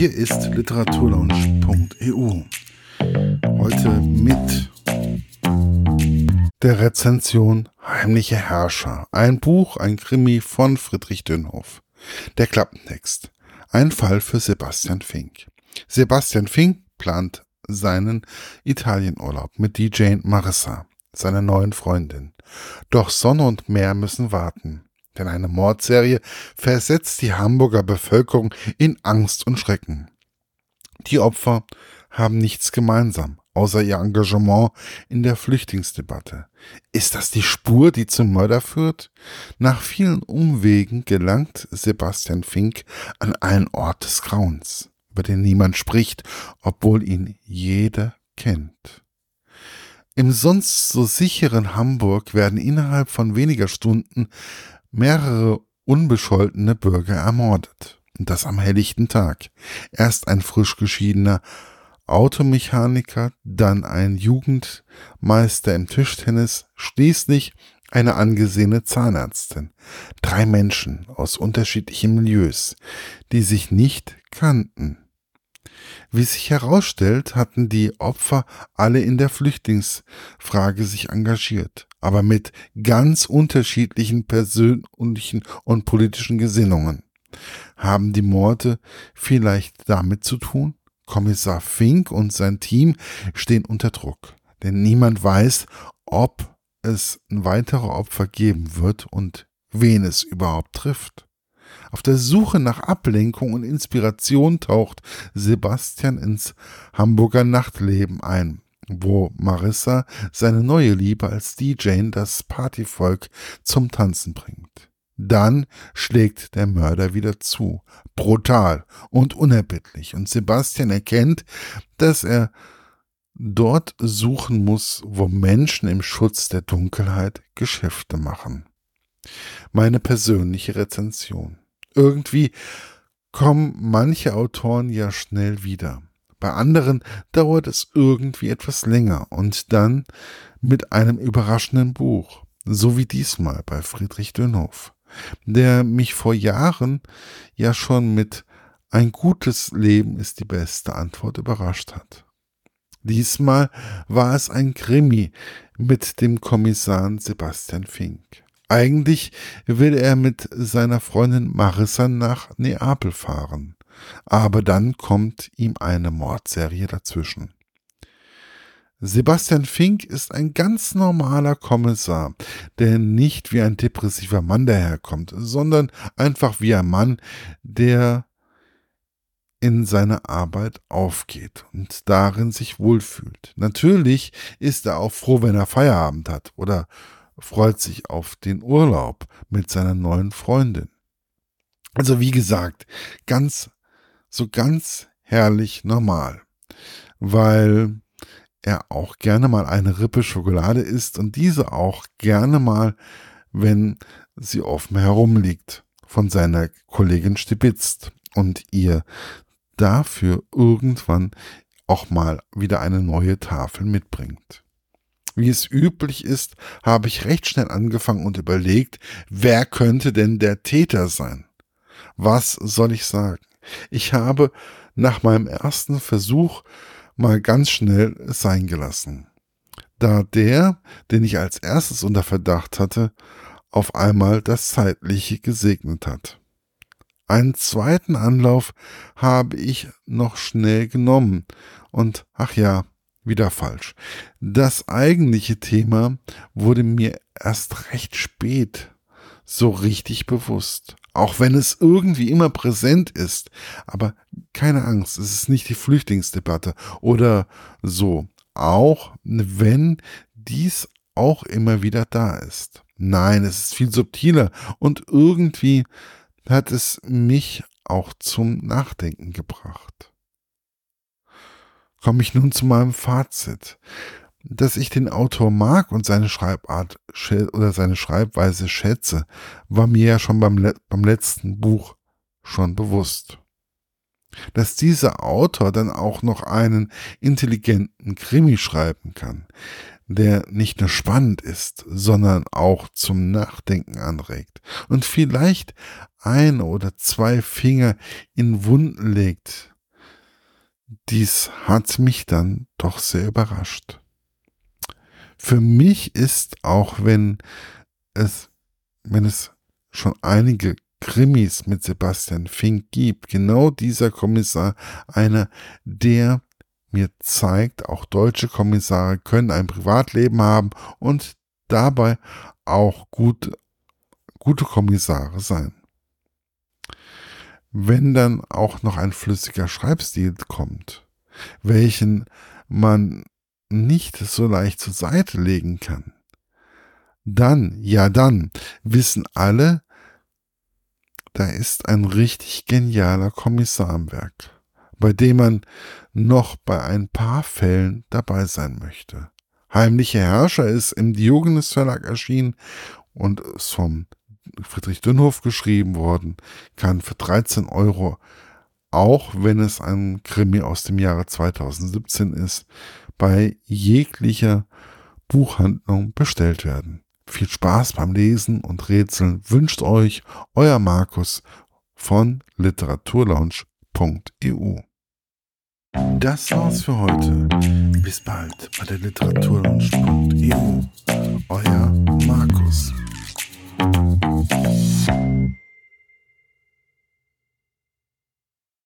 Hier ist literaturlaunch.eu. Heute mit der Rezension Heimliche Herrscher. Ein Buch, ein Krimi von Friedrich Dönhoff. Der Klappentext. Ein Fall für Sebastian Fink. Sebastian Fink plant seinen Italienurlaub mit DJ Marissa, seiner neuen Freundin. Doch Sonne und Meer müssen warten. Denn eine Mordserie versetzt die Hamburger Bevölkerung in Angst und Schrecken. Die Opfer haben nichts gemeinsam, außer ihr Engagement in der Flüchtlingsdebatte. Ist das die Spur, die zum Mörder führt? Nach vielen Umwegen gelangt Sebastian Fink an einen Ort des Grauens, über den niemand spricht, obwohl ihn jeder kennt. Im sonst so sicheren Hamburg werden innerhalb von weniger Stunden mehrere unbescholtene Bürger ermordet. Und das am helllichten Tag. Erst ein frisch geschiedener Automechaniker, dann ein Jugendmeister im Tischtennis, schließlich eine angesehene Zahnärztin. Drei Menschen aus unterschiedlichen Milieus, die sich nicht kannten. Wie sich herausstellt, hatten die Opfer alle in der Flüchtlingsfrage sich engagiert, aber mit ganz unterschiedlichen persönlichen und politischen Gesinnungen. Haben die Morde vielleicht damit zu tun? Kommissar Fink und sein Team stehen unter Druck, denn niemand weiß, ob es weitere Opfer geben wird und wen es überhaupt trifft. Auf der Suche nach Ablenkung und Inspiration taucht Sebastian ins Hamburger Nachtleben ein, wo Marissa seine neue Liebe als DJ das Partyvolk zum Tanzen bringt. Dann schlägt der Mörder wieder zu, brutal und unerbittlich, und Sebastian erkennt, dass er dort suchen muss, wo Menschen im Schutz der Dunkelheit Geschäfte machen. Meine persönliche Rezension. Irgendwie kommen manche Autoren ja schnell wieder. Bei anderen dauert es irgendwie etwas länger und dann mit einem überraschenden Buch, so wie diesmal bei Friedrich Dönhoff, der mich vor Jahren ja schon mit Ein gutes Leben ist die beste Antwort überrascht hat. Diesmal war es ein Krimi mit dem Kommissar Sebastian Fink. Eigentlich will er mit seiner Freundin Marissa nach Neapel fahren, aber dann kommt ihm eine Mordserie dazwischen. Sebastian Fink ist ein ganz normaler Kommissar, der nicht wie ein depressiver Mann daherkommt, sondern einfach wie ein Mann, der in seiner Arbeit aufgeht und darin sich wohlfühlt. Natürlich ist er auch froh, wenn er Feierabend hat oder freut sich auf den Urlaub mit seiner neuen Freundin. Also wie gesagt, ganz, so ganz herrlich normal, weil er auch gerne mal eine Rippe Schokolade isst und diese auch gerne mal, wenn sie offen herumliegt, von seiner Kollegin stibitzt und ihr dafür irgendwann auch mal wieder eine neue Tafel mitbringt. Wie es üblich ist, habe ich recht schnell angefangen und überlegt, wer könnte denn der Täter sein? Was soll ich sagen? Ich habe nach meinem ersten Versuch mal ganz schnell sein gelassen. Da der, den ich als erstes unter Verdacht hatte, auf einmal das Zeitliche gesegnet hat. Einen zweiten Anlauf habe ich noch schnell genommen und ach ja, wieder falsch. Das eigentliche Thema wurde mir erst recht spät so richtig bewusst. Auch wenn es irgendwie immer präsent ist. Aber keine Angst, es ist nicht die Flüchtlingsdebatte oder so. Auch wenn dies auch immer wieder da ist. Nein, es ist viel subtiler und irgendwie hat es mich auch zum Nachdenken gebracht komme ich nun zu meinem Fazit. Dass ich den Autor mag und seine Schreibart oder seine Schreibweise schätze, war mir ja schon beim, beim letzten Buch schon bewusst. Dass dieser Autor dann auch noch einen intelligenten Krimi schreiben kann, der nicht nur spannend ist, sondern auch zum Nachdenken anregt und vielleicht ein oder zwei Finger in Wunden legt, dies hat mich dann doch sehr überrascht. Für mich ist, auch wenn es, wenn es schon einige Krimis mit Sebastian Fink gibt, genau dieser Kommissar einer, der mir zeigt, auch deutsche Kommissare können ein Privatleben haben und dabei auch gut, gute Kommissare sein. Wenn dann auch noch ein flüssiger Schreibstil kommt, welchen man nicht so leicht zur Seite legen kann, dann, ja dann, wissen alle, da ist ein richtig genialer Kommissar am Werk, bei dem man noch bei ein paar Fällen dabei sein möchte. Heimliche Herrscher ist im Diogenes Verlag erschienen und ist vom Friedrich Dünnhof geschrieben worden, kann für 13 Euro, auch wenn es ein Krimi aus dem Jahre 2017 ist, bei jeglicher Buchhandlung bestellt werden. Viel Spaß beim Lesen und Rätseln wünscht euch euer Markus von literaturlaunch.eu. Das war's für heute. Bis bald bei der literaturlaunch.eu.